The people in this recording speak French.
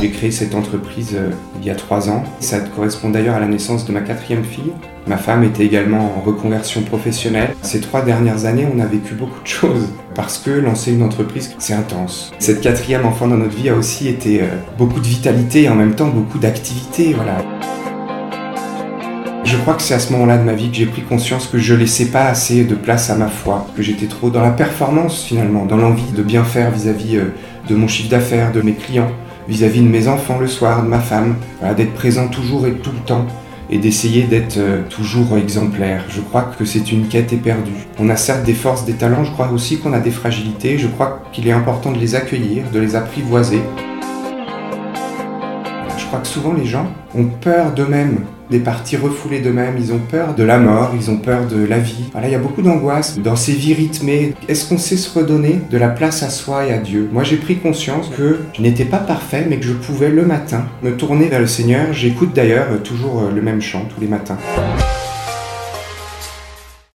J'ai créé cette entreprise euh, il y a trois ans. Ça correspond d'ailleurs à la naissance de ma quatrième fille. Ma femme était également en reconversion professionnelle. Ces trois dernières années, on a vécu beaucoup de choses parce que lancer une entreprise, c'est intense. Cette quatrième enfant dans notre vie a aussi été euh, beaucoup de vitalité et en même temps beaucoup d'activité. Voilà. Je crois que c'est à ce moment-là de ma vie que j'ai pris conscience que je laissais pas assez de place à ma foi, que j'étais trop dans la performance finalement, dans l'envie de bien faire vis-à-vis euh, de mon chiffre d'affaires, de mes clients, vis-à-vis de mes enfants le soir, de ma femme, d'être présent toujours et tout le temps et d'essayer d'être euh, toujours exemplaire. Je crois que c'est une quête éperdue. On a certes des forces, des talents, je crois aussi qu'on a des fragilités, je crois qu'il est important de les accueillir, de les apprivoiser. Souvent les gens ont peur d'eux-mêmes des parties refoulées d'eux-mêmes, ils ont peur de la mort, ils ont peur de la vie. Voilà, il y a beaucoup d'angoisse dans ces vies rythmées. Est-ce qu'on sait se redonner de la place à soi et à Dieu? Moi, j'ai pris conscience que je n'étais pas parfait, mais que je pouvais le matin me tourner vers le Seigneur. J'écoute d'ailleurs toujours le même chant tous les matins.